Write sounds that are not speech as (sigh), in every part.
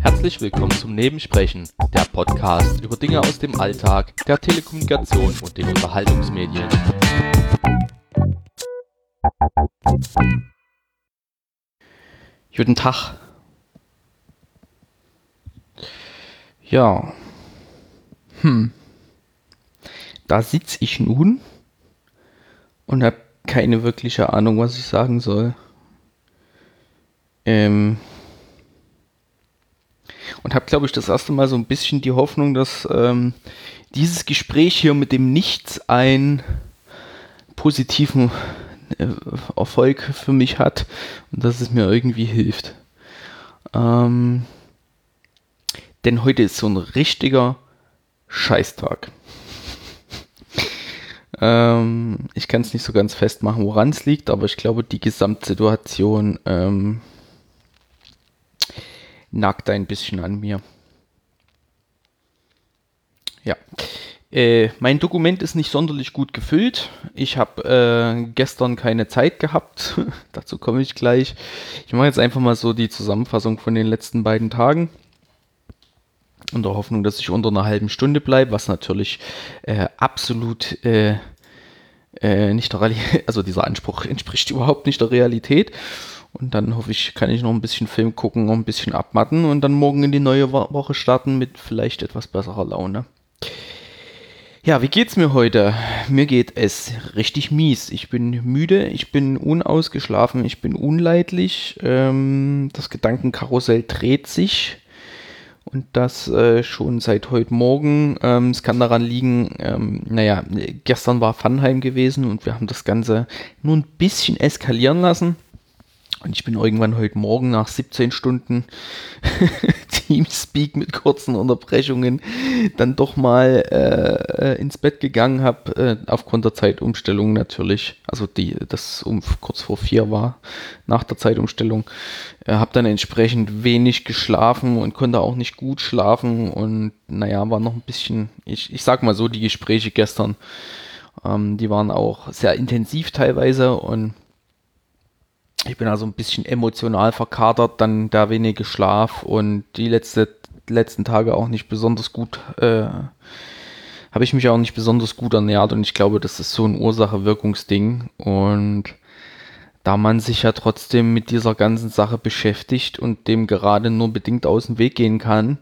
Herzlich willkommen zum Nebensprechen, der Podcast über Dinge aus dem Alltag, der Telekommunikation und den Unterhaltungsmedien. Guten Tag. Ja. Hm. Da sitze ich nun und habe keine wirkliche Ahnung, was ich sagen soll. Ähm, und habe, glaube ich, das erste Mal so ein bisschen die Hoffnung, dass ähm, dieses Gespräch hier mit dem Nichts einen positiven äh, Erfolg für mich hat und dass es mir irgendwie hilft. Ähm, denn heute ist so ein richtiger Scheißtag. Ähm, ich kann es nicht so ganz festmachen, woran es liegt, aber ich glaube, die Gesamtsituation ähm, nagt ein bisschen an mir. Ja. Äh, mein Dokument ist nicht sonderlich gut gefüllt. Ich habe äh, gestern keine Zeit gehabt. (laughs) Dazu komme ich gleich. Ich mache jetzt einfach mal so die Zusammenfassung von den letzten beiden Tagen. In der Hoffnung, dass ich unter einer halben Stunde bleibe, was natürlich äh, absolut äh, nicht der Realität, (laughs) also dieser Anspruch (laughs) entspricht überhaupt nicht der Realität. Und dann hoffe ich, kann ich noch ein bisschen Film gucken, noch ein bisschen abmatten und dann morgen in die neue Woche starten mit vielleicht etwas besserer Laune. Ja, wie geht's mir heute? Mir geht es richtig mies. Ich bin müde, ich bin unausgeschlafen, ich bin unleidlich. Ähm, das Gedankenkarussell dreht sich. Und das äh, schon seit heute Morgen. Ähm, es kann daran liegen, ähm, naja, gestern war Funheim gewesen und wir haben das Ganze nur ein bisschen eskalieren lassen. Und ich bin irgendwann heute Morgen nach 17 Stunden (laughs) Teamspeak mit kurzen Unterbrechungen dann doch mal äh, ins Bett gegangen, habe äh, aufgrund der Zeitumstellung natürlich, also die, das um kurz vor vier war, nach der Zeitumstellung, äh, habe dann entsprechend wenig geschlafen und konnte auch nicht gut schlafen. Und naja, war noch ein bisschen, ich, ich sag mal so, die Gespräche gestern, ähm, die waren auch sehr intensiv teilweise und ich bin also ein bisschen emotional verkatert, dann da wenige Schlaf und die letzte, letzten Tage auch nicht besonders gut, äh, habe ich mich auch nicht besonders gut ernährt und ich glaube, das ist so ein Ursache-Wirkungsding und da man sich ja trotzdem mit dieser ganzen Sache beschäftigt und dem gerade nur bedingt aus dem Weg gehen kann,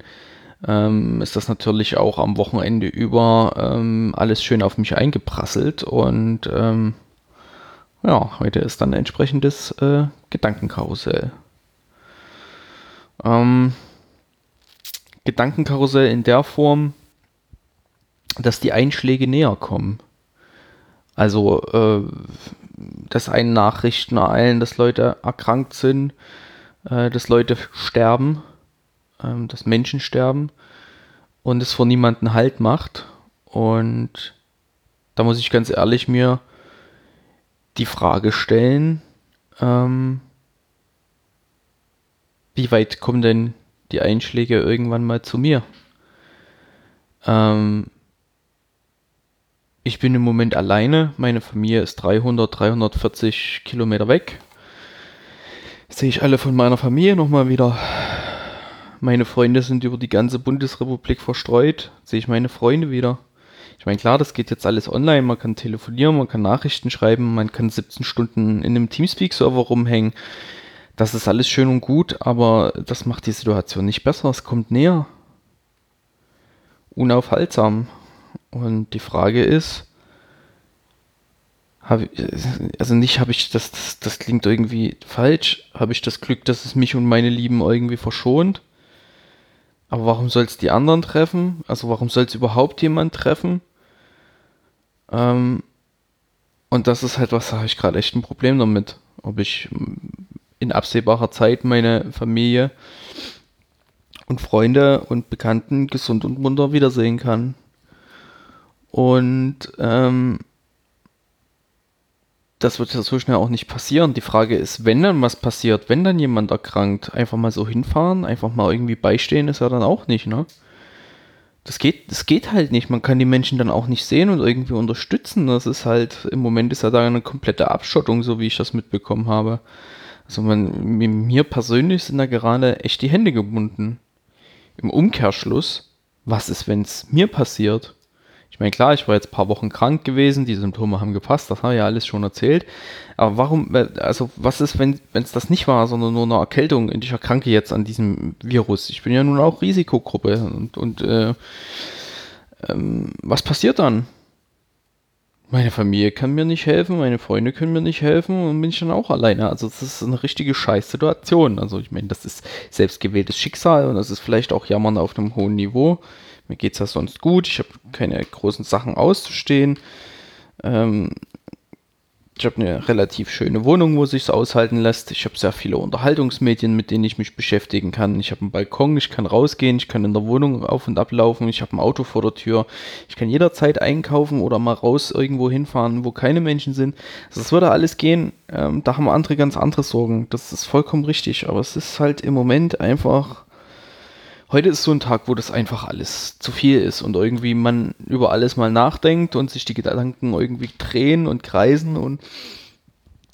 ähm, ist das natürlich auch am Wochenende über ähm, alles schön auf mich eingeprasselt und ähm, ja, heute ist dann ein entsprechendes äh, Gedankenkarussell. Ähm, Gedankenkarussell in der Form, dass die Einschläge näher kommen. Also, äh, dass einen Nachrichten ereilen, dass Leute erkrankt sind, äh, dass Leute sterben, äh, dass Menschen sterben und es vor niemanden Halt macht. Und da muss ich ganz ehrlich mir die Frage stellen, ähm, wie weit kommen denn die Einschläge irgendwann mal zu mir? Ähm, ich bin im Moment alleine, meine Familie ist 300, 340 Kilometer weg. Sehe ich alle von meiner Familie nochmal wieder. Meine Freunde sind über die ganze Bundesrepublik verstreut. Sehe ich meine Freunde wieder. Ich meine, klar, das geht jetzt alles online, man kann telefonieren, man kann Nachrichten schreiben, man kann 17 Stunden in einem Teamspeak-Server rumhängen. Das ist alles schön und gut, aber das macht die Situation nicht besser. Es kommt näher. Unaufhaltsam. Und die Frage ist, also nicht habe ich das, das, das klingt irgendwie falsch, habe ich das Glück, dass es mich und meine Lieben irgendwie verschont. Aber warum soll es die anderen treffen? Also warum soll es überhaupt jemand treffen? Ähm, und das ist halt was, da habe ich gerade echt ein Problem damit. Ob ich in absehbarer Zeit meine Familie und Freunde und Bekannten gesund und munter wiedersehen kann. Und ähm, das wird ja so schnell auch nicht passieren. Die Frage ist, wenn dann was passiert, wenn dann jemand erkrankt, einfach mal so hinfahren, einfach mal irgendwie beistehen, ist ja dann auch nicht, ne? Das geht, das geht halt nicht. Man kann die Menschen dann auch nicht sehen und irgendwie unterstützen. Das ist halt, im Moment ist ja da eine komplette Abschottung, so wie ich das mitbekommen habe. Also man, mir persönlich sind da gerade echt die Hände gebunden. Im Umkehrschluss, was ist, wenn es mir passiert? Ich meine, klar, ich war jetzt ein paar Wochen krank gewesen, die Symptome haben gepasst, das habe ich ja alles schon erzählt. Aber warum, also was ist, wenn es das nicht war, sondern nur eine Erkältung und ich erkranke jetzt an diesem Virus? Ich bin ja nun auch Risikogruppe und, und äh, ähm, was passiert dann? Meine Familie kann mir nicht helfen, meine Freunde können mir nicht helfen und bin ich dann auch alleine. Also das ist eine richtige Scheißsituation. Also ich meine, das ist selbstgewähltes Schicksal und das ist vielleicht auch Jammern auf einem hohen Niveau. Mir geht es ja sonst gut, ich habe keine großen Sachen auszustehen. Ähm, ich habe eine relativ schöne Wohnung, wo sich aushalten lässt. Ich habe sehr viele Unterhaltungsmedien, mit denen ich mich beschäftigen kann. Ich habe einen Balkon, ich kann rausgehen, ich kann in der Wohnung auf und ablaufen, ich habe ein Auto vor der Tür. Ich kann jederzeit einkaufen oder mal raus irgendwo hinfahren, wo keine Menschen sind. Also das würde alles gehen. Ähm, da haben andere ganz andere Sorgen. Das ist vollkommen richtig. Aber es ist halt im Moment einfach heute ist so ein Tag, wo das einfach alles zu viel ist und irgendwie man über alles mal nachdenkt und sich die Gedanken irgendwie drehen und kreisen und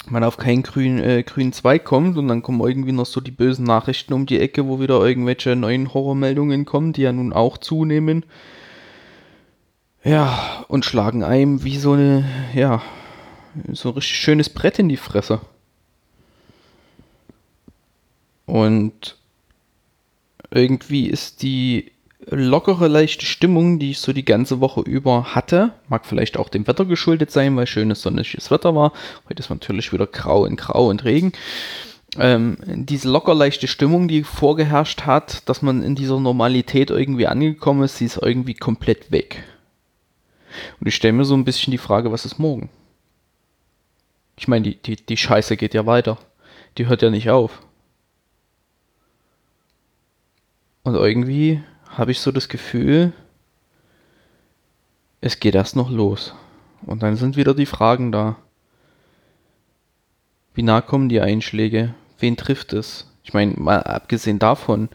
man auf keinen grünen, äh, grünen Zweig kommt und dann kommen irgendwie noch so die bösen Nachrichten um die Ecke, wo wieder irgendwelche neuen Horrormeldungen kommen, die ja nun auch zunehmen. Ja, und schlagen einem wie so eine, ja, so ein richtig schönes Brett in die Fresse. Und irgendwie ist die lockere, leichte Stimmung, die ich so die ganze Woche über hatte, mag vielleicht auch dem Wetter geschuldet sein, weil schönes sonniges Wetter war. Heute ist natürlich wieder grau in grau und Regen. Ähm, diese locker leichte Stimmung, die vorgeherrscht hat, dass man in dieser Normalität irgendwie angekommen ist, sie ist irgendwie komplett weg. Und ich stelle mir so ein bisschen die Frage, was ist morgen? Ich meine, die, die, die Scheiße geht ja weiter. Die hört ja nicht auf. Und irgendwie habe ich so das Gefühl, es geht erst noch los. Und dann sind wieder die Fragen da. Wie nah kommen die Einschläge? Wen trifft es? Ich meine, mal abgesehen davon,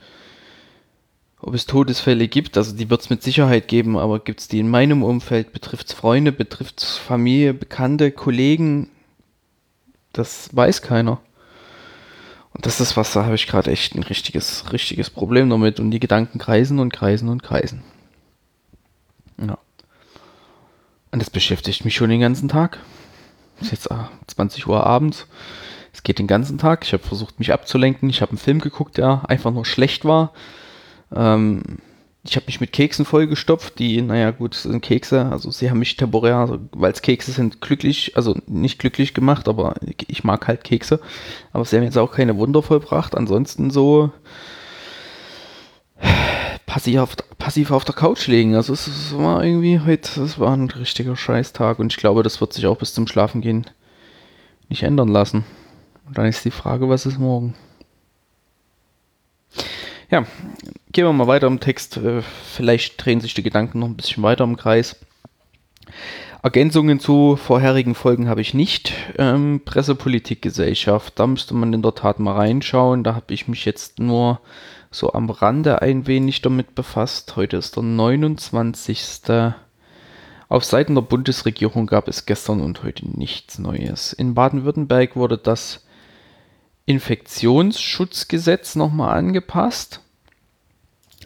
ob es Todesfälle gibt, also die wird es mit Sicherheit geben, aber gibt es die in meinem Umfeld? Betrifft es Freunde, betrifft es Familie, Bekannte, Kollegen? Das weiß keiner. Und das ist was, da habe ich gerade echt ein richtiges, richtiges Problem damit. Und die Gedanken kreisen und kreisen und kreisen. Ja. Und das beschäftigt mich schon den ganzen Tag. Ist jetzt 20 Uhr abends. Es geht den ganzen Tag. Ich habe versucht, mich abzulenken. Ich habe einen Film geguckt, der einfach nur schlecht war. Ähm, ich habe mich mit Keksen vollgestopft, die, naja gut, sind Kekse, also sie haben mich temporär, also, weil es Kekse sind, glücklich, also nicht glücklich gemacht, aber ich mag halt Kekse. Aber sie haben jetzt auch keine Wunder vollbracht. Ansonsten so passiv auf, passiv auf der Couch liegen. Also es, es war irgendwie heute, es war ein richtiger Scheißtag und ich glaube, das wird sich auch bis zum Schlafengehen nicht ändern lassen. Und dann ist die Frage, was ist morgen? Ja, gehen wir mal weiter im Text. Äh, vielleicht drehen sich die Gedanken noch ein bisschen weiter im Kreis. Ergänzungen zu vorherigen Folgen habe ich nicht. Ähm, Pressepolitik, Gesellschaft, da müsste man in der Tat mal reinschauen. Da habe ich mich jetzt nur so am Rande ein wenig damit befasst. Heute ist der 29. Auf Seiten der Bundesregierung gab es gestern und heute nichts Neues. In Baden-Württemberg wurde das Infektionsschutzgesetz nochmal angepasst.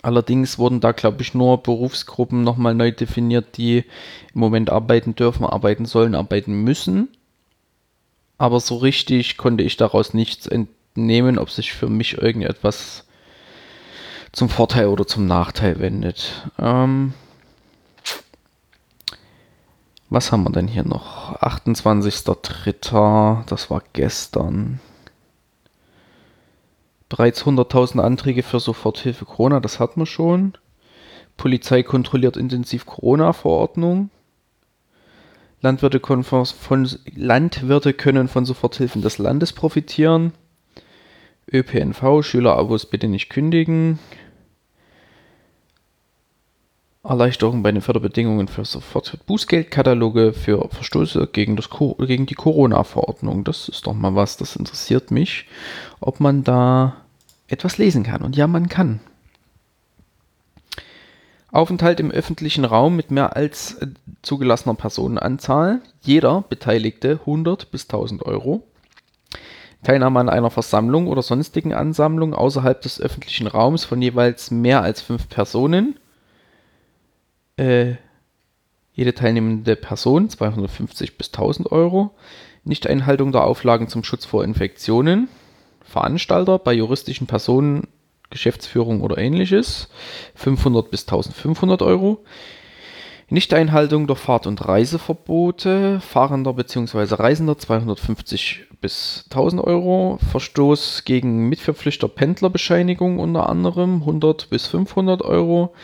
Allerdings wurden da, glaube ich, nur Berufsgruppen nochmal neu definiert, die im Moment arbeiten dürfen, arbeiten sollen, arbeiten müssen. Aber so richtig konnte ich daraus nichts entnehmen, ob sich für mich irgendetwas zum Vorteil oder zum Nachteil wendet. Ähm was haben wir denn hier noch? 28.03. Das war gestern bereits 100.000 Anträge für Soforthilfe Corona, das hat man schon. Polizei kontrolliert intensiv Corona-Verordnung. Landwirte, Landwirte können von Soforthilfen des Landes profitieren. ÖPNV, Schülerabos bitte nicht kündigen. Erleichterung bei den Förderbedingungen für sofort Bußgeldkataloge für Verstöße gegen, das, gegen die Corona-Verordnung. Das ist doch mal was, das interessiert mich, ob man da etwas lesen kann. Und ja, man kann. Aufenthalt im öffentlichen Raum mit mehr als äh, zugelassener Personenanzahl. Jeder Beteiligte 100 bis 1000 Euro. Teilnahme an einer Versammlung oder sonstigen Ansammlung außerhalb des öffentlichen Raums von jeweils mehr als fünf Personen. Äh, jede teilnehmende Person 250 bis 1000 Euro. Nichteinhaltung der Auflagen zum Schutz vor Infektionen. Veranstalter bei juristischen Personen, Geschäftsführung oder ähnliches 500 bis 1500 Euro. Nichteinhaltung der Fahrt- und Reiseverbote Fahrender bzw. Reisender 250 bis 1000 Euro. Verstoß gegen Mitverpflichter Pendlerbescheinigung unter anderem 100 bis 500 Euro.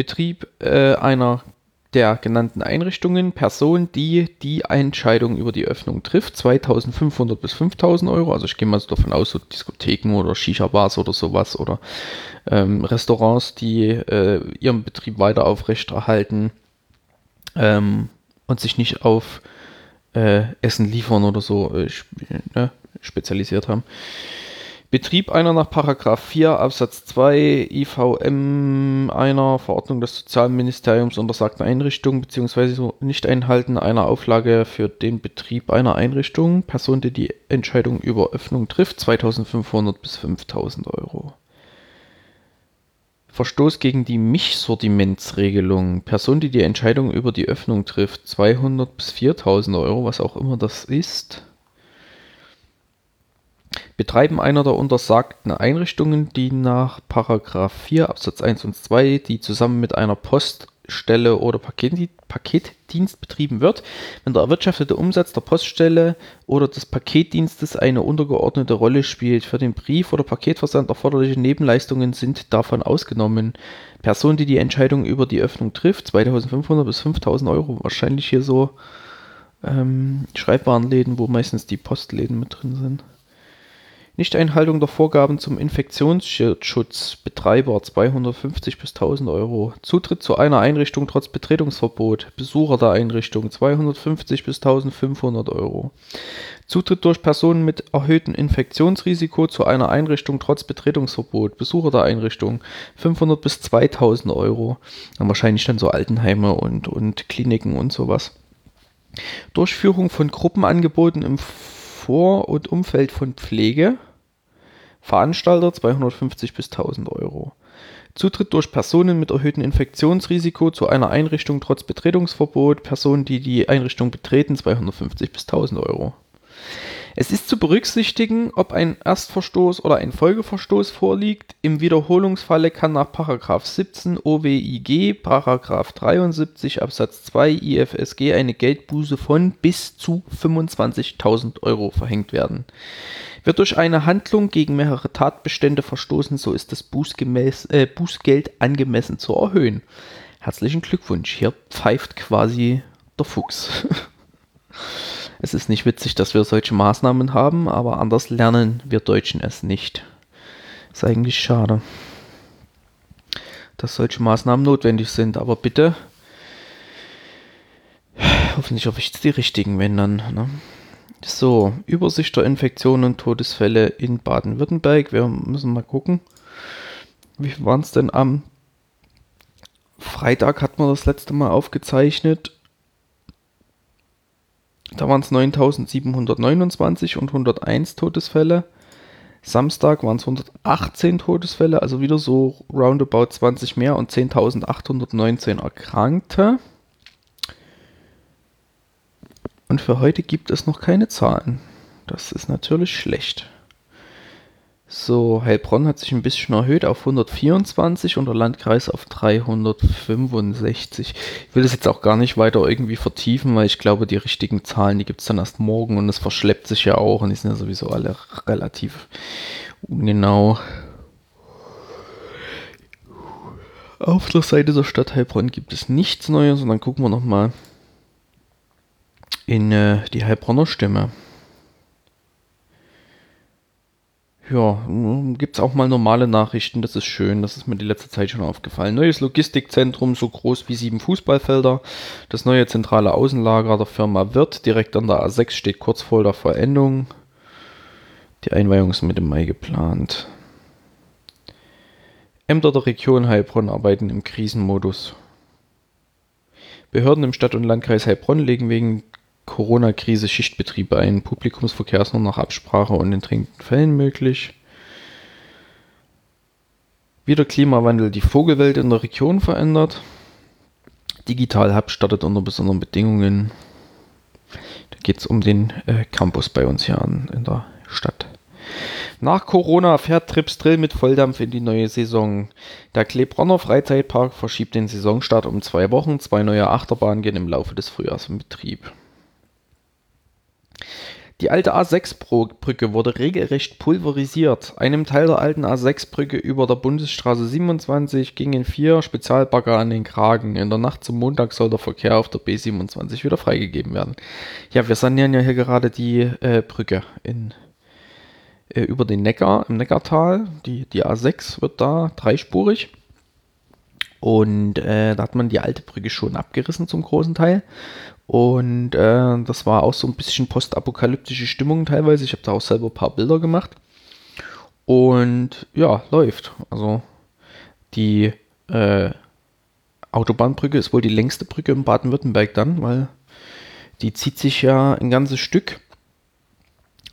Betrieb äh, einer der genannten Einrichtungen Person, die die Entscheidung über die Öffnung trifft, 2500 bis 5000 Euro. Also ich gehe mal so davon aus, so Diskotheken oder Shisha-Bars oder sowas oder ähm, Restaurants, die äh, ihren Betrieb weiter aufrechterhalten ähm, und sich nicht auf äh, Essen liefern oder so äh, ne, spezialisiert haben. Betrieb einer nach Paragraph 4 Absatz 2 IVM einer Verordnung des Sozialministeriums untersagten Einrichtung bzw. Nicht-Einhalten einer Auflage für den Betrieb einer Einrichtung, Person, die die Entscheidung über Öffnung trifft, 2500 bis 5000 Euro. Verstoß gegen die Mischsortimentsregelung, Person, die die Entscheidung über die Öffnung trifft, 200 bis 4000 Euro, was auch immer das ist. Betreiben einer der untersagten Einrichtungen, die nach § 4 Absatz 1 und 2, die zusammen mit einer Poststelle oder Paketdienst betrieben wird, wenn der erwirtschaftete Umsatz der Poststelle oder des Paketdienstes eine untergeordnete Rolle spielt. Für den Brief- oder Paketversand erforderliche Nebenleistungen sind davon ausgenommen. Person, die die Entscheidung über die Öffnung trifft, 2500 bis 5000 Euro. Wahrscheinlich hier so ähm, Schreibwarenläden, wo meistens die Postläden mit drin sind. Nichteinhaltung der Vorgaben zum Infektionsschutz Betreiber 250 bis 1000 Euro. Zutritt zu einer Einrichtung trotz Betretungsverbot Besucher der Einrichtung 250 bis 1500 Euro. Zutritt durch Personen mit erhöhtem Infektionsrisiko zu einer Einrichtung trotz Betretungsverbot Besucher der Einrichtung 500 bis 2000 Euro. Dann wahrscheinlich dann so Altenheime und, und Kliniken und sowas. Durchführung von Gruppenangeboten im Vor- und Umfeld von Pflege Veranstalter 250 bis 1000 Euro. Zutritt durch Personen mit erhöhtem Infektionsrisiko zu einer Einrichtung trotz Betretungsverbot, Personen, die die Einrichtung betreten, 250 bis 1000 Euro. Es ist zu berücksichtigen, ob ein Erstverstoß oder ein Folgeverstoß vorliegt. Im Wiederholungsfalle kann nach 17 OWIG, 73 Absatz 2 IFSG eine Geldbuße von bis zu 25.000 Euro verhängt werden. Wird durch eine Handlung gegen mehrere Tatbestände verstoßen, so ist das Bußgemäß, äh, Bußgeld angemessen zu erhöhen. Herzlichen Glückwunsch, hier pfeift quasi der Fuchs. (laughs) es ist nicht witzig, dass wir solche Maßnahmen haben, aber anders lernen wir Deutschen es nicht. Ist eigentlich schade, dass solche Maßnahmen notwendig sind, aber bitte (sighs) hoffentlich hoffe ich die richtigen, wenn dann. Ne? So, Übersicht der Infektionen und Todesfälle in Baden-Württemberg. Wir müssen mal gucken. Wie waren es denn am Freitag hat man das letzte Mal aufgezeichnet. Da waren es 9729 und 101 Todesfälle. Samstag waren es 118 Todesfälle, also wieder so roundabout 20 mehr und 10.819 Erkrankte. Und für heute gibt es noch keine Zahlen. Das ist natürlich schlecht. So, Heilbronn hat sich ein bisschen erhöht auf 124 und der Landkreis auf 365. Ich will das jetzt auch gar nicht weiter irgendwie vertiefen, weil ich glaube, die richtigen Zahlen, die gibt es dann erst morgen und es verschleppt sich ja auch und die sind ja sowieso alle relativ ungenau. Auf der Seite der Stadt Heilbronn gibt es nichts Neues und dann gucken wir nochmal in äh, die Heilbronner Stimme. Ja, gibt es auch mal normale Nachrichten, das ist schön, das ist mir die letzte Zeit schon aufgefallen. Neues Logistikzentrum, so groß wie sieben Fußballfelder. Das neue zentrale Außenlager der Firma Wirt, direkt an der A6, steht kurz vor der Vollendung. Die Einweihung ist Mitte Mai geplant. Ämter der Region Heilbronn arbeiten im Krisenmodus. Behörden im Stadt- und Landkreis Heilbronn legen wegen Corona-Krise Schichtbetriebe ein. Publikumsverkehr ist nur nach Absprache und in dringenden Fällen möglich. Wie der Klimawandel die Vogelwelt in der Region verändert. Digital Hub startet unter besonderen Bedingungen. Da geht es um den äh, Campus bei uns hier an, in der Stadt. Nach Corona fährt Trips Drill mit Volldampf in die neue Saison. Der Klebronner Freizeitpark verschiebt den Saisonstart um zwei Wochen. Zwei neue Achterbahnen gehen im Laufe des Frühjahrs in Betrieb. Die alte A6-Brücke wurde regelrecht pulverisiert. Einem Teil der alten A6-Brücke über der Bundesstraße 27 gingen vier Spezialbagger an den Kragen. In der Nacht zum Montag soll der Verkehr auf der B27 wieder freigegeben werden. Ja, wir sanieren ja hier gerade die äh, Brücke in, äh, über den Neckar, im Neckartal. Die, die A6 wird da dreispurig. Und äh, da hat man die alte Brücke schon abgerissen zum großen Teil. Und äh, das war auch so ein bisschen postapokalyptische Stimmung teilweise. Ich habe da auch selber ein paar Bilder gemacht. Und ja, läuft. Also die äh, Autobahnbrücke ist wohl die längste Brücke in Baden-Württemberg dann, weil die zieht sich ja ein ganzes Stück,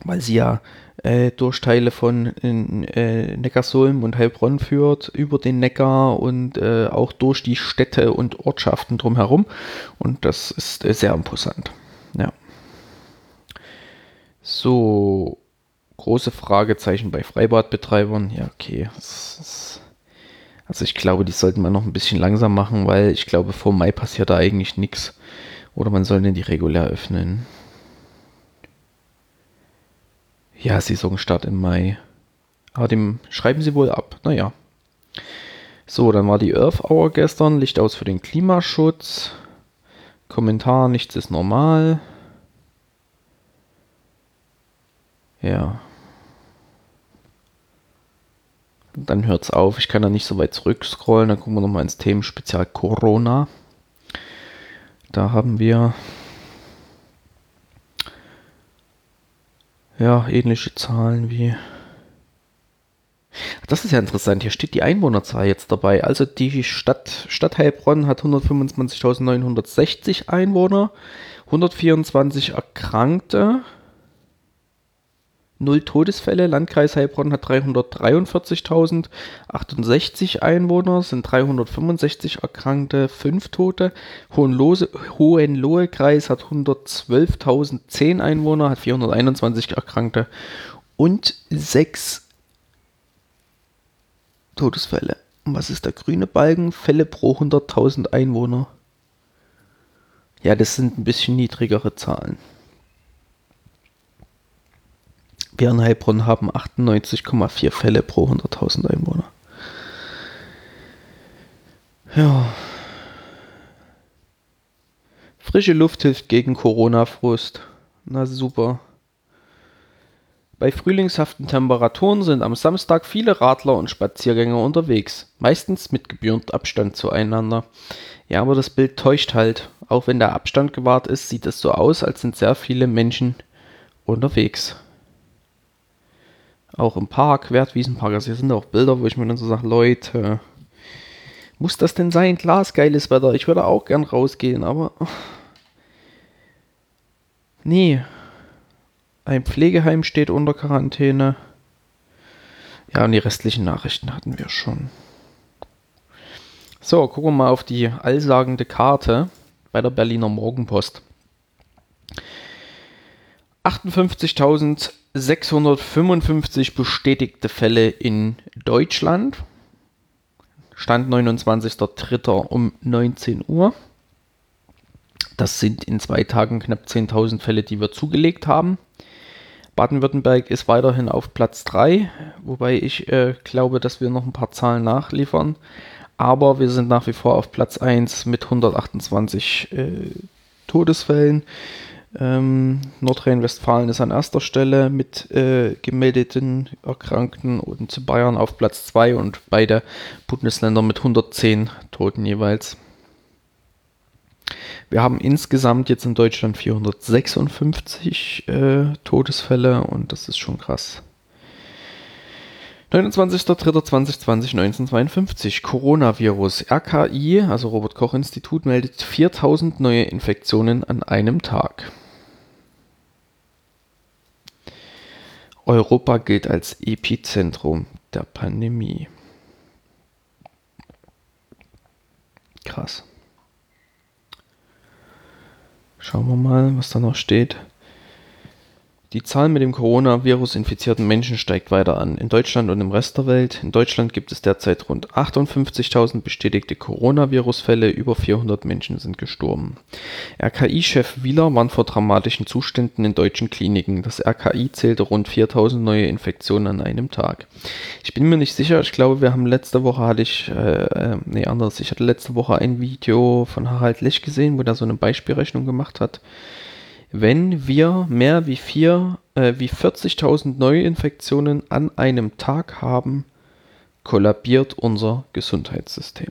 weil sie ja äh, durch Teile von äh, Neckarsulm und Heilbronn führt, über den Neckar und äh, auch durch die Städte und Ortschaften drumherum. Und das ist äh, sehr imposant. Ja. So, große Fragezeichen bei Freibadbetreibern. Ja, okay. Also ich glaube, die sollten wir noch ein bisschen langsam machen, weil ich glaube, vor Mai passiert da eigentlich nichts. Oder man soll denn die regulär öffnen. Ja, Saisonstart im Mai. Aber dem schreiben sie wohl ab. Naja. So, dann war die Earth Hour gestern. Licht aus für den Klimaschutz. Kommentar, nichts ist normal. Ja. Dann hört's auf. Ich kann da nicht so weit zurückscrollen. Dann gucken wir nochmal ins Themenspezial Corona. Da haben wir Ja, ähnliche Zahlen wie. Das ist ja interessant. Hier steht die Einwohnerzahl jetzt dabei. Also die Stadt, Stadt Heilbronn hat 125.960 Einwohner, 124 Erkrankte, Null Todesfälle. Landkreis Heilbronn hat 343.068 Einwohner, sind 365 Erkrankte, 5 Tote. Hohenlohe-Kreis hat 112.010 Einwohner, hat 421 Erkrankte und 6 Todesfälle. Und was ist der grüne Balken? Fälle pro 100.000 Einwohner. Ja, das sind ein bisschen niedrigere Zahlen. Wir in Heilbronn haben 98,4 Fälle pro 100.000 Einwohner. Ja. Frische Luft hilft gegen Corona-Frust. Na super. Bei frühlingshaften Temperaturen sind am Samstag viele Radler und Spaziergänger unterwegs, meistens mit gebührend Abstand zueinander. Ja, aber das Bild täuscht halt. Auch wenn der Abstand gewahrt ist, sieht es so aus, als sind sehr viele Menschen unterwegs auch im Park, Wertwiesenpark. Also hier sind auch Bilder, wo ich mir dann so sage, Leute, muss das denn sein? Klar ist geiles Wetter. Ich würde auch gern rausgehen, aber nee. Ein Pflegeheim steht unter Quarantäne. Ja, und die restlichen Nachrichten hatten wir schon. So, gucken wir mal auf die allsagende Karte bei der Berliner Morgenpost. 58.000 655 bestätigte Fälle in Deutschland. Stand 29.03. um 19 Uhr. Das sind in zwei Tagen knapp 10.000 Fälle, die wir zugelegt haben. Baden-Württemberg ist weiterhin auf Platz 3, wobei ich äh, glaube, dass wir noch ein paar Zahlen nachliefern. Aber wir sind nach wie vor auf Platz 1 mit 128 äh, Todesfällen. Ähm, Nordrhein-Westfalen ist an erster Stelle mit äh, gemeldeten Erkrankten und Bayern auf Platz 2 und beide Bundesländer mit 110 Toten jeweils. Wir haben insgesamt jetzt in Deutschland 456 äh, Todesfälle und das ist schon krass. 29.03.2020, 1952. Coronavirus. RKI, also Robert Koch Institut, meldet 4000 neue Infektionen an einem Tag. Europa gilt als Epizentrum der Pandemie. Krass. Schauen wir mal, was da noch steht. Die Zahl mit dem Coronavirus infizierten Menschen steigt weiter an. In Deutschland und im Rest der Welt. In Deutschland gibt es derzeit rund 58.000 bestätigte Coronavirus-Fälle. Über 400 Menschen sind gestorben. RKI-Chef Wieler warnt vor dramatischen Zuständen in deutschen Kliniken. Das RKI zählte rund 4.000 neue Infektionen an einem Tag. Ich bin mir nicht sicher. Ich glaube, wir haben letzte Woche hatte ich, äh, äh nee, anders. Ich hatte letzte Woche ein Video von Harald Lech gesehen, wo er so eine Beispielrechnung gemacht hat wenn wir mehr wie, vier, äh, wie 40.000 Neuinfektionen an einem Tag haben, kollabiert unser Gesundheitssystem.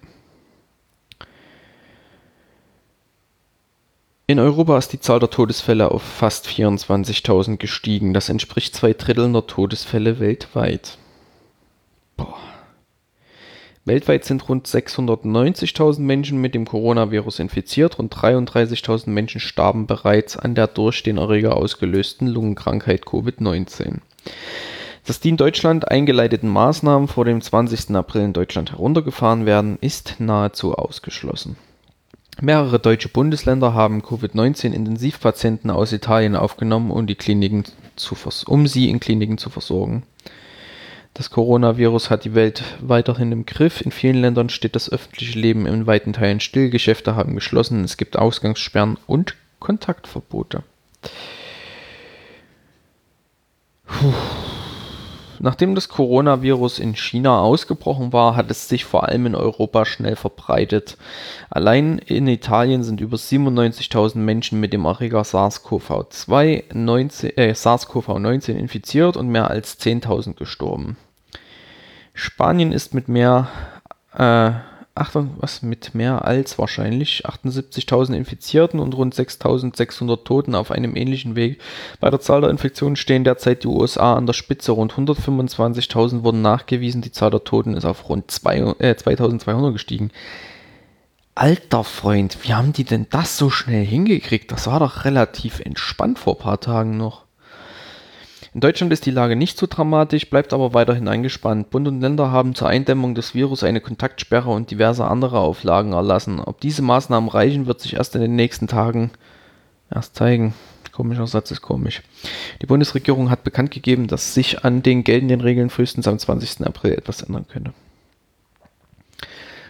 In Europa ist die Zahl der Todesfälle auf fast 24.000 gestiegen. Das entspricht zwei Dritteln der Todesfälle weltweit. Boah. Weltweit sind rund 690.000 Menschen mit dem Coronavirus infiziert, rund 33.000 Menschen starben bereits an der durch den Erreger ausgelösten Lungenkrankheit Covid-19. Dass die in Deutschland eingeleiteten Maßnahmen vor dem 20. April in Deutschland heruntergefahren werden, ist nahezu ausgeschlossen. Mehrere deutsche Bundesländer haben Covid-19-Intensivpatienten aus Italien aufgenommen, um, die Kliniken zu um sie in Kliniken zu versorgen. Das Coronavirus hat die Welt weiterhin im Griff. In vielen Ländern steht das öffentliche Leben in weiten Teilen still, Geschäfte haben geschlossen, es gibt Ausgangssperren und Kontaktverbote. Puh. Nachdem das Coronavirus in China ausgebrochen war, hat es sich vor allem in Europa schnell verbreitet. Allein in Italien sind über 97.000 Menschen mit dem Erreger SARS-CoV-2 äh, SARS-CoV-19 infiziert und mehr als 10.000 gestorben. Spanien ist mit mehr, äh, ach, was, mit mehr als wahrscheinlich 78.000 Infizierten und rund 6.600 Toten auf einem ähnlichen Weg. Bei der Zahl der Infektionen stehen derzeit die USA an der Spitze. Rund 125.000 wurden nachgewiesen. Die Zahl der Toten ist auf rund 2, äh, 2.200 gestiegen. Alter Freund, wie haben die denn das so schnell hingekriegt? Das war doch relativ entspannt vor ein paar Tagen noch. In Deutschland ist die Lage nicht so dramatisch, bleibt aber weiterhin eingespannt. Bund und Länder haben zur Eindämmung des Virus eine Kontaktsperre und diverse andere Auflagen erlassen. Ob diese Maßnahmen reichen, wird sich erst in den nächsten Tagen erst zeigen. Komischer Satz ist komisch. Die Bundesregierung hat bekannt gegeben, dass sich an den geltenden Regeln frühestens am 20. April etwas ändern könnte.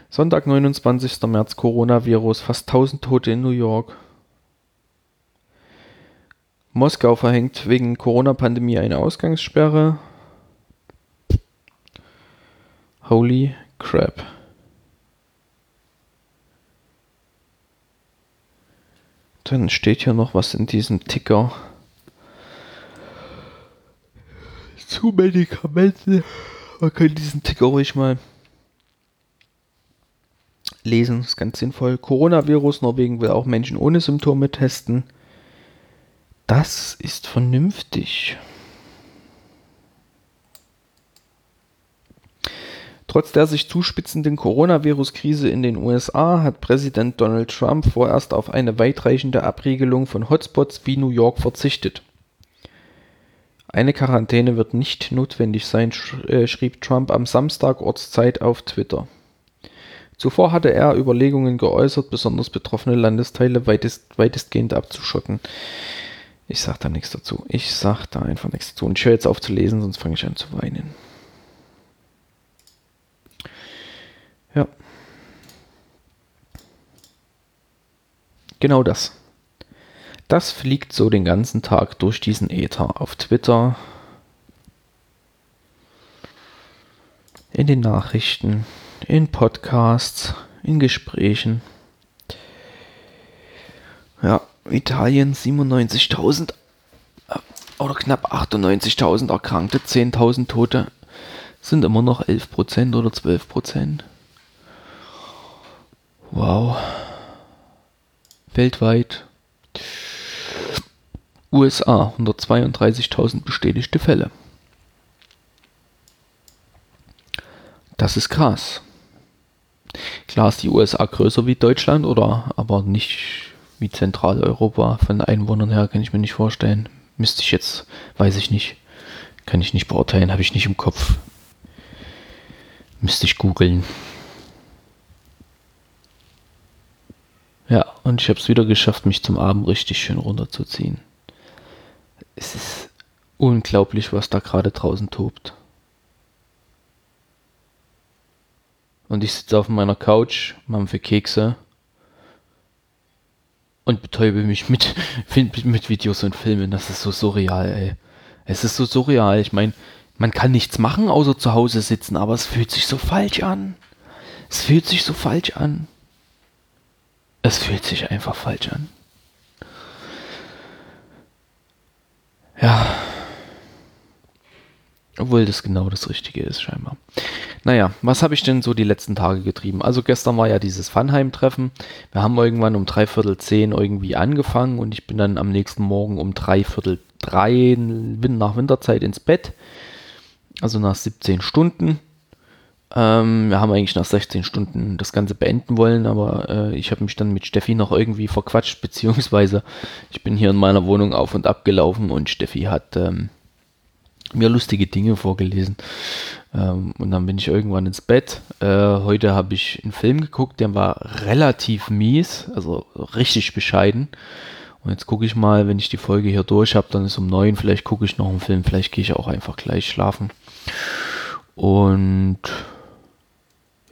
Sonntag, 29. März, Coronavirus, fast 1000 Tote in New York. Moskau verhängt wegen Corona-Pandemie eine Ausgangssperre. Holy crap. Dann steht hier noch was in diesem Ticker. Zu Medikamenten. Man kann diesen Ticker ruhig mal lesen. Das ist ganz sinnvoll. Coronavirus. Norwegen will auch Menschen ohne Symptome testen. Das ist vernünftig. Trotz der sich zuspitzenden Coronavirus-Krise in den USA hat Präsident Donald Trump vorerst auf eine weitreichende Abriegelung von Hotspots wie New York verzichtet. Eine Quarantäne wird nicht notwendig sein, äh, schrieb Trump am Samstag Ortszeit auf Twitter. Zuvor hatte er Überlegungen geäußert, besonders betroffene Landesteile weitest, weitestgehend abzuschotten. Ich sag da nichts dazu. Ich sag da einfach nichts dazu. Und ich höre jetzt auf zu lesen, sonst fange ich an zu weinen. Ja. Genau das. Das fliegt so den ganzen Tag durch diesen Äther auf Twitter, in den Nachrichten, in Podcasts, in Gesprächen. Ja, Italien 97.000 äh, oder knapp 98.000 Erkrankte, 10.000 Tote, sind immer noch 11% oder 12%. Wow. Weltweit. USA 132.000 bestätigte Fälle. Das ist krass. Klar ist die USA größer wie Deutschland, oder aber nicht wie Zentraleuropa von Einwohnern her, kann ich mir nicht vorstellen. Müsste ich jetzt, weiß ich nicht. Kann ich nicht beurteilen, habe ich nicht im Kopf. Müsste ich googeln. Ja, und ich habe es wieder geschafft, mich zum Abend richtig schön runterzuziehen. Es ist unglaublich, was da gerade draußen tobt. Und ich sitze auf meiner Couch, mache Kekse und betäube mich (laughs) mit, mit Videos und Filmen. Das ist so surreal, ey. Es ist so surreal. Ich meine, man kann nichts machen, außer zu Hause sitzen, aber es fühlt sich so falsch an. Es fühlt sich so falsch an. Es fühlt sich einfach falsch an. Ja. Obwohl das genau das Richtige ist, scheinbar. Naja, was habe ich denn so die letzten Tage getrieben? Also gestern war ja dieses Funheim-Treffen. Wir haben irgendwann um dreiviertel zehn irgendwie angefangen und ich bin dann am nächsten Morgen um dreiviertel drei nach Winterzeit ins Bett. Also nach 17 Stunden. Ähm, wir haben eigentlich nach 16 Stunden das Ganze beenden wollen, aber äh, ich habe mich dann mit Steffi noch irgendwie verquatscht, (laughs) beziehungsweise ich bin hier in meiner Wohnung auf und ab gelaufen und Steffi hat ähm, mir lustige Dinge vorgelesen. Ähm, und dann bin ich irgendwann ins Bett. Äh, heute habe ich einen Film geguckt, der war relativ mies, also richtig bescheiden. Und jetzt gucke ich mal, wenn ich die Folge hier durch habe, dann ist um neun, vielleicht gucke ich noch einen Film, vielleicht gehe ich auch einfach gleich schlafen. Und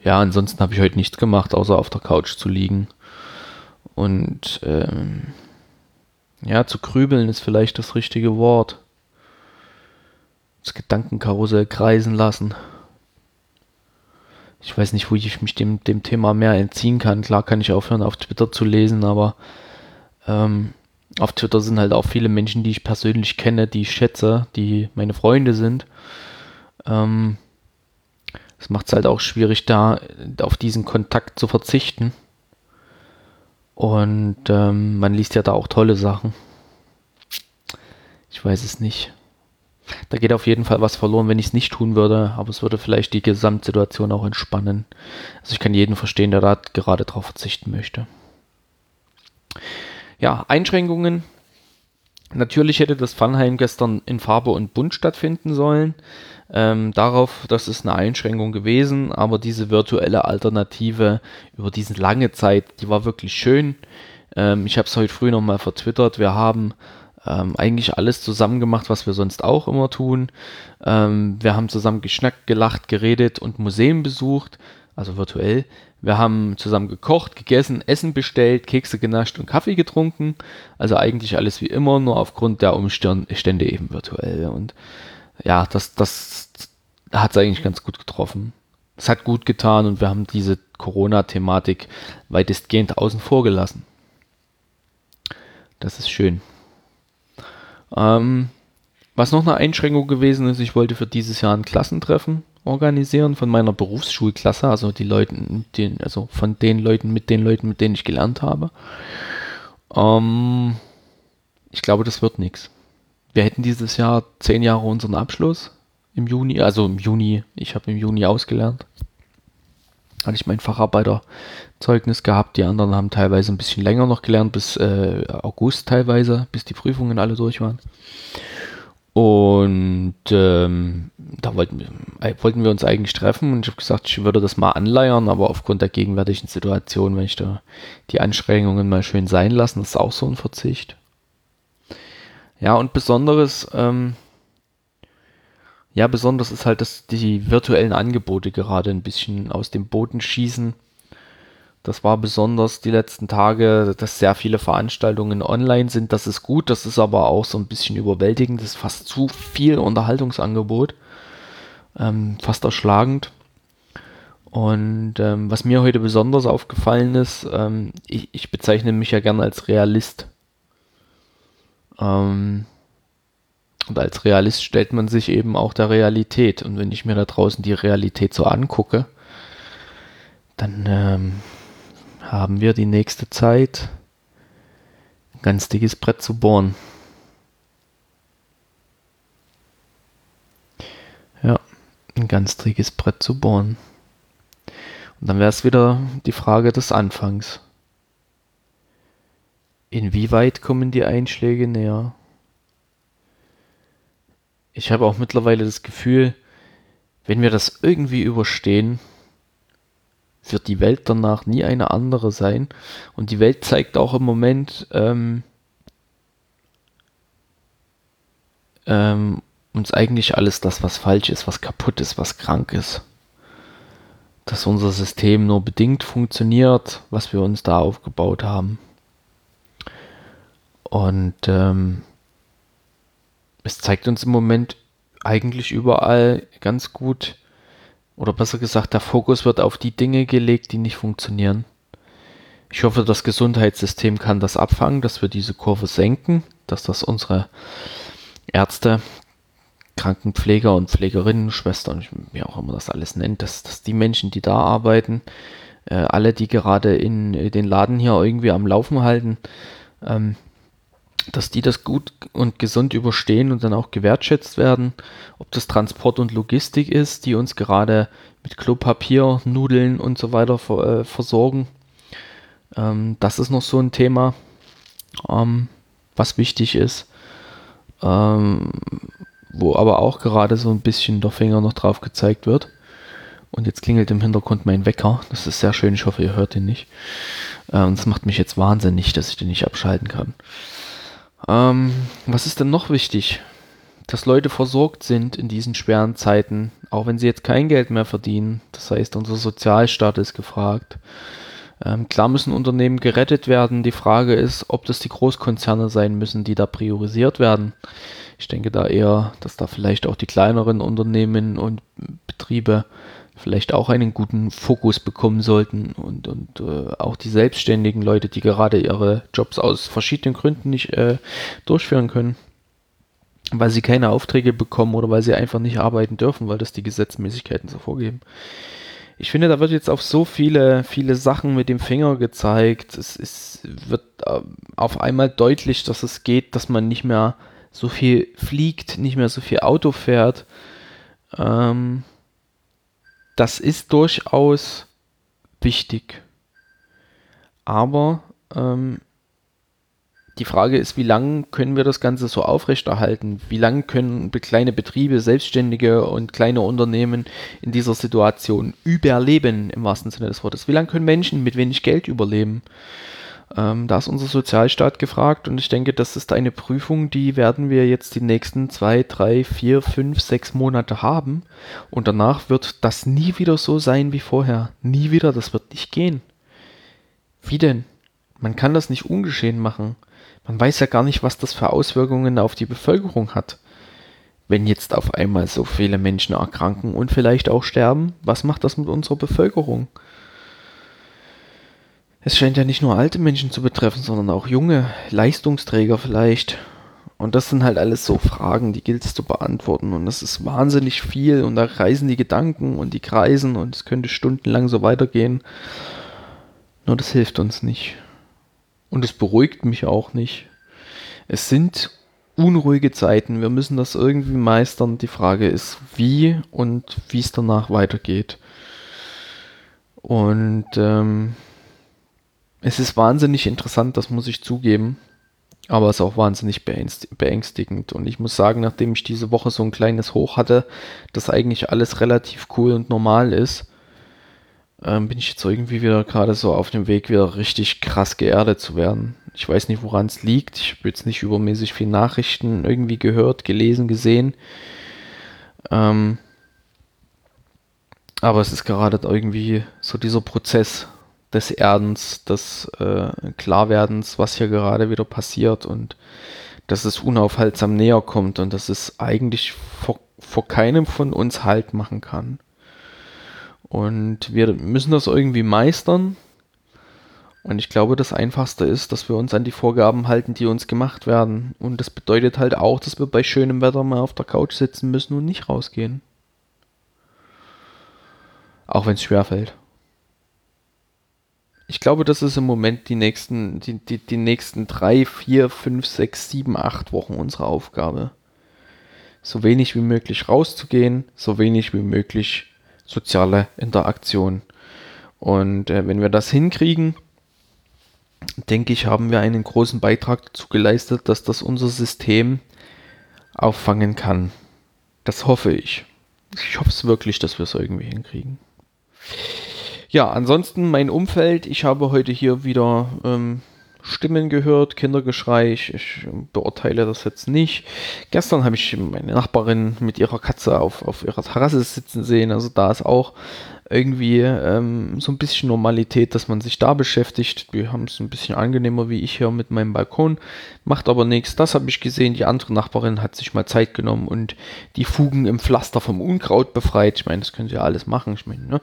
ja, ansonsten habe ich heute nichts gemacht, außer auf der Couch zu liegen. Und ähm, ja, zu grübeln ist vielleicht das richtige Wort das Gedankenkarussell kreisen lassen. Ich weiß nicht, wo ich mich dem, dem Thema mehr entziehen kann. Klar kann ich aufhören, auf Twitter zu lesen, aber ähm, auf Twitter sind halt auch viele Menschen, die ich persönlich kenne, die ich schätze, die meine Freunde sind. Ähm, das macht es halt auch schwierig, da auf diesen Kontakt zu verzichten. Und ähm, man liest ja da auch tolle Sachen. Ich weiß es nicht. Da geht auf jeden Fall was verloren, wenn ich es nicht tun würde, aber es würde vielleicht die Gesamtsituation auch entspannen. Also ich kann jeden verstehen, der da gerade drauf verzichten möchte. Ja, Einschränkungen. Natürlich hätte das Funheim gestern in Farbe und Bunt stattfinden sollen. Ähm, darauf, das ist eine Einschränkung gewesen, aber diese virtuelle Alternative über diese lange Zeit, die war wirklich schön. Ähm, ich habe es heute früh nochmal vertwittert. Wir haben ähm, eigentlich alles zusammen gemacht, was wir sonst auch immer tun. Ähm, wir haben zusammen geschnackt, gelacht, geredet und Museen besucht, also virtuell. Wir haben zusammen gekocht, gegessen, Essen bestellt, Kekse genascht und Kaffee getrunken. Also eigentlich alles wie immer, nur aufgrund der Umstände eben virtuell. Und ja, das, das hat es eigentlich ganz gut getroffen. Es hat gut getan und wir haben diese Corona-Thematik weitestgehend außen vor gelassen. Das ist schön. Ähm, was noch eine Einschränkung gewesen ist, ich wollte für dieses Jahr ein Klassentreffen organisieren von meiner Berufsschulklasse, also die Leuten, den, also von den Leuten, mit den Leuten, mit denen ich gelernt habe. Ähm, ich glaube, das wird nichts. Wir hätten dieses Jahr zehn Jahre unseren Abschluss im Juni, also im Juni, ich habe im Juni ausgelernt. Hatte ich mein Facharbeiterzeugnis gehabt, die anderen haben teilweise ein bisschen länger noch gelernt, bis äh, August teilweise, bis die Prüfungen alle durch waren. Und ähm, da wollten wir, äh, wollten wir uns eigentlich treffen und ich habe gesagt, ich würde das mal anleiern, aber aufgrund der gegenwärtigen Situation, wenn ich da die Anstrengungen mal schön sein lassen, das ist auch so ein Verzicht. Ja, und Besonderes, ähm, ja, besonders ist halt, dass die virtuellen Angebote gerade ein bisschen aus dem Boden schießen. Das war besonders die letzten Tage, dass sehr viele Veranstaltungen online sind. Das ist gut, das ist aber auch so ein bisschen überwältigend. Das ist fast zu viel Unterhaltungsangebot. Ähm, fast erschlagend. Und ähm, was mir heute besonders aufgefallen ist, ähm, ich, ich, bezeichne mich ja gerne als Realist. Ähm, und als Realist stellt man sich eben auch der Realität. Und wenn ich mir da draußen die Realität so angucke, dann ähm, haben wir die nächste Zeit ein ganz dickes Brett zu bohren. Ja, ein ganz dickes Brett zu bohren. Und dann wäre es wieder die Frage des Anfangs. Inwieweit kommen die Einschläge näher? Ich habe auch mittlerweile das Gefühl, wenn wir das irgendwie überstehen, wird die Welt danach nie eine andere sein. Und die Welt zeigt auch im Moment ähm, ähm, uns eigentlich alles das, was falsch ist, was kaputt ist, was krank ist. Dass unser System nur bedingt funktioniert, was wir uns da aufgebaut haben. Und ähm, es zeigt uns im Moment eigentlich überall ganz gut, oder besser gesagt, der Fokus wird auf die Dinge gelegt, die nicht funktionieren. Ich hoffe, das Gesundheitssystem kann das abfangen, dass wir diese Kurve senken, dass das unsere Ärzte, Krankenpfleger und Pflegerinnen, Schwestern, wie auch immer das alles nennt, dass, dass die Menschen, die da arbeiten, äh, alle, die gerade in äh, den Laden hier irgendwie am Laufen halten, ähm, dass die das gut und gesund überstehen und dann auch gewertschätzt werden. Ob das Transport und Logistik ist, die uns gerade mit Klopapier, Nudeln und so weiter äh, versorgen. Ähm, das ist noch so ein Thema, ähm, was wichtig ist. Ähm, wo aber auch gerade so ein bisschen der Finger noch drauf gezeigt wird. Und jetzt klingelt im Hintergrund mein Wecker. Das ist sehr schön. Ich hoffe, ihr hört ihn nicht. Ähm, das macht mich jetzt wahnsinnig, dass ich den nicht abschalten kann. Ähm, was ist denn noch wichtig? Dass Leute versorgt sind in diesen schweren Zeiten, auch wenn sie jetzt kein Geld mehr verdienen. Das heißt, unser Sozialstaat ist gefragt. Ähm, klar müssen Unternehmen gerettet werden. Die Frage ist, ob das die Großkonzerne sein müssen, die da priorisiert werden. Ich denke da eher, dass da vielleicht auch die kleineren Unternehmen und Betriebe vielleicht auch einen guten Fokus bekommen sollten und, und äh, auch die selbstständigen Leute, die gerade ihre Jobs aus verschiedenen Gründen nicht äh, durchführen können, weil sie keine Aufträge bekommen oder weil sie einfach nicht arbeiten dürfen, weil das die Gesetzmäßigkeiten so vorgeben. Ich finde, da wird jetzt auf so viele, viele Sachen mit dem Finger gezeigt. Es, es wird äh, auf einmal deutlich, dass es geht, dass man nicht mehr so viel fliegt, nicht mehr so viel Auto fährt. Ähm, das ist durchaus wichtig. Aber ähm, die Frage ist, wie lange können wir das Ganze so aufrechterhalten? Wie lange können kleine Betriebe, Selbstständige und kleine Unternehmen in dieser Situation überleben, im wahrsten Sinne des Wortes? Wie lange können Menschen mit wenig Geld überleben? Ähm, da ist unser Sozialstaat gefragt und ich denke, das ist eine Prüfung, die werden wir jetzt die nächsten zwei, drei, vier, fünf, sechs Monate haben und danach wird das nie wieder so sein wie vorher. Nie wieder, das wird nicht gehen. Wie denn? Man kann das nicht ungeschehen machen. Man weiß ja gar nicht, was das für Auswirkungen auf die Bevölkerung hat. Wenn jetzt auf einmal so viele Menschen erkranken und vielleicht auch sterben, was macht das mit unserer Bevölkerung? Es scheint ja nicht nur alte Menschen zu betreffen, sondern auch junge Leistungsträger vielleicht. Und das sind halt alles so Fragen, die gilt es zu beantworten. Und das ist wahnsinnig viel und da kreisen die Gedanken und die kreisen und es könnte stundenlang so weitergehen. Nur das hilft uns nicht. Und es beruhigt mich auch nicht. Es sind unruhige Zeiten. Wir müssen das irgendwie meistern. Die Frage ist, wie und wie es danach weitergeht. Und ähm, es ist wahnsinnig interessant, das muss ich zugeben. Aber es ist auch wahnsinnig beängstigend. Und ich muss sagen, nachdem ich diese Woche so ein kleines Hoch hatte, dass eigentlich alles relativ cool und normal ist, ähm, bin ich jetzt irgendwie wieder gerade so auf dem Weg, wieder richtig krass geerdet zu werden. Ich weiß nicht, woran es liegt. Ich habe jetzt nicht übermäßig viel Nachrichten irgendwie gehört, gelesen, gesehen. Ähm, aber es ist gerade irgendwie so dieser Prozess, des Erdens, des äh, Klarwerdens, was hier gerade wieder passiert und dass es unaufhaltsam näher kommt und dass es eigentlich vor, vor keinem von uns Halt machen kann. Und wir müssen das irgendwie meistern. Und ich glaube, das Einfachste ist, dass wir uns an die Vorgaben halten, die uns gemacht werden. Und das bedeutet halt auch, dass wir bei schönem Wetter mal auf der Couch sitzen müssen und nicht rausgehen. Auch wenn es schwerfällt ich glaube, das ist im Moment die nächsten, die, die, die nächsten drei, vier, fünf, sechs, sieben, acht Wochen unsere Aufgabe. So wenig wie möglich rauszugehen, so wenig wie möglich soziale Interaktion. Und äh, wenn wir das hinkriegen, denke ich, haben wir einen großen Beitrag dazu geleistet, dass das unser System auffangen kann. Das hoffe ich. Ich hoffe es wirklich, dass wir es irgendwie hinkriegen. Ja, ansonsten mein Umfeld. Ich habe heute hier wieder ähm, Stimmen gehört, Kindergeschrei. Ich, beurteile das jetzt nicht. Gestern habe ich meine Nachbarin mit ihrer Katze auf, auf ihrer Terrasse sitzen sehen. Also da ist auch irgendwie ähm, so ein bisschen Normalität, dass man sich da beschäftigt. Wir haben es ein bisschen angenehmer wie ich hier mit meinem Balkon, macht aber nichts. Das habe ich gesehen. Die andere Nachbarin hat sich mal Zeit genommen und die Fugen im Pflaster vom Unkraut befreit. Ich meine, das können sie ja alles machen. Ich meine, ne?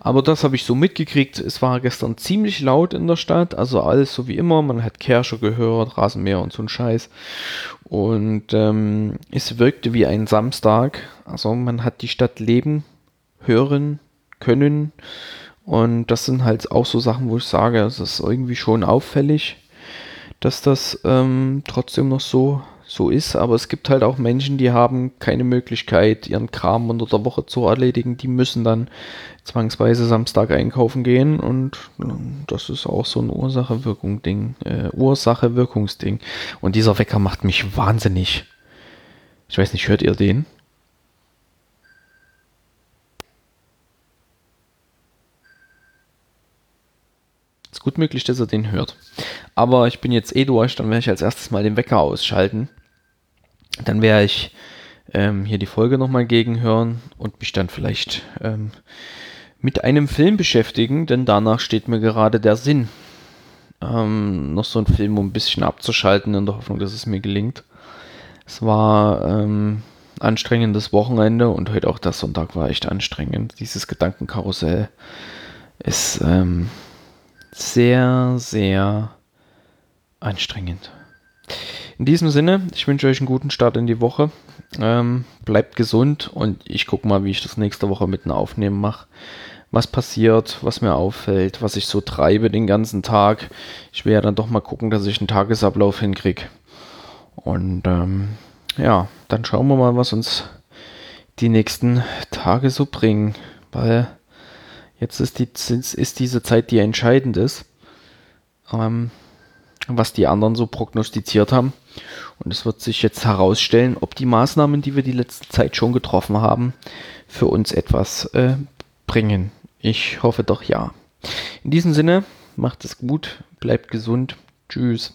Aber das habe ich so mitgekriegt. Es war gestern ziemlich laut in der Stadt, also alles so wie immer. Man hat Kerscher gehört, Rasenmäher und so ein Scheiß. Und ähm, es wirkte wie ein Samstag. Also man hat die Stadt leben hören können. Und das sind halt auch so Sachen, wo ich sage, es ist irgendwie schon auffällig, dass das ähm, trotzdem noch so, so ist. Aber es gibt halt auch Menschen, die haben keine Möglichkeit, ihren Kram unter der Woche zu erledigen. Die müssen dann zwangsweise Samstag einkaufen gehen. Und ähm, das ist auch so ein Ursache-Wirkung-Ding. Äh, Ursache-Wirkungsding. Und dieser Wecker macht mich wahnsinnig. Ich weiß nicht, hört ihr den? Gut möglich, dass er den hört. Aber ich bin jetzt eh durch, dann werde ich als erstes mal den Wecker ausschalten. Dann werde ich ähm, hier die Folge nochmal gegenhören und mich dann vielleicht ähm, mit einem Film beschäftigen, denn danach steht mir gerade der Sinn. Ähm, noch so ein Film, um ein bisschen abzuschalten, in der Hoffnung, dass es mir gelingt. Es war ähm, anstrengendes Wochenende und heute auch der Sonntag war echt anstrengend. Dieses Gedankenkarussell ist ähm, sehr, sehr anstrengend. In diesem Sinne, ich wünsche euch einen guten Start in die Woche. Ähm, bleibt gesund und ich gucke mal, wie ich das nächste Woche mit einem Aufnehmen mache. Was passiert, was mir auffällt, was ich so treibe den ganzen Tag. Ich will ja dann doch mal gucken, dass ich einen Tagesablauf hinkriege. Und ähm, ja, dann schauen wir mal, was uns die nächsten Tage so bringen. Weil Jetzt ist, die, ist diese Zeit, die entscheidend ist, ähm, was die anderen so prognostiziert haben. Und es wird sich jetzt herausstellen, ob die Maßnahmen, die wir die letzte Zeit schon getroffen haben, für uns etwas äh, bringen. Ich hoffe doch ja. In diesem Sinne, macht es gut, bleibt gesund. Tschüss.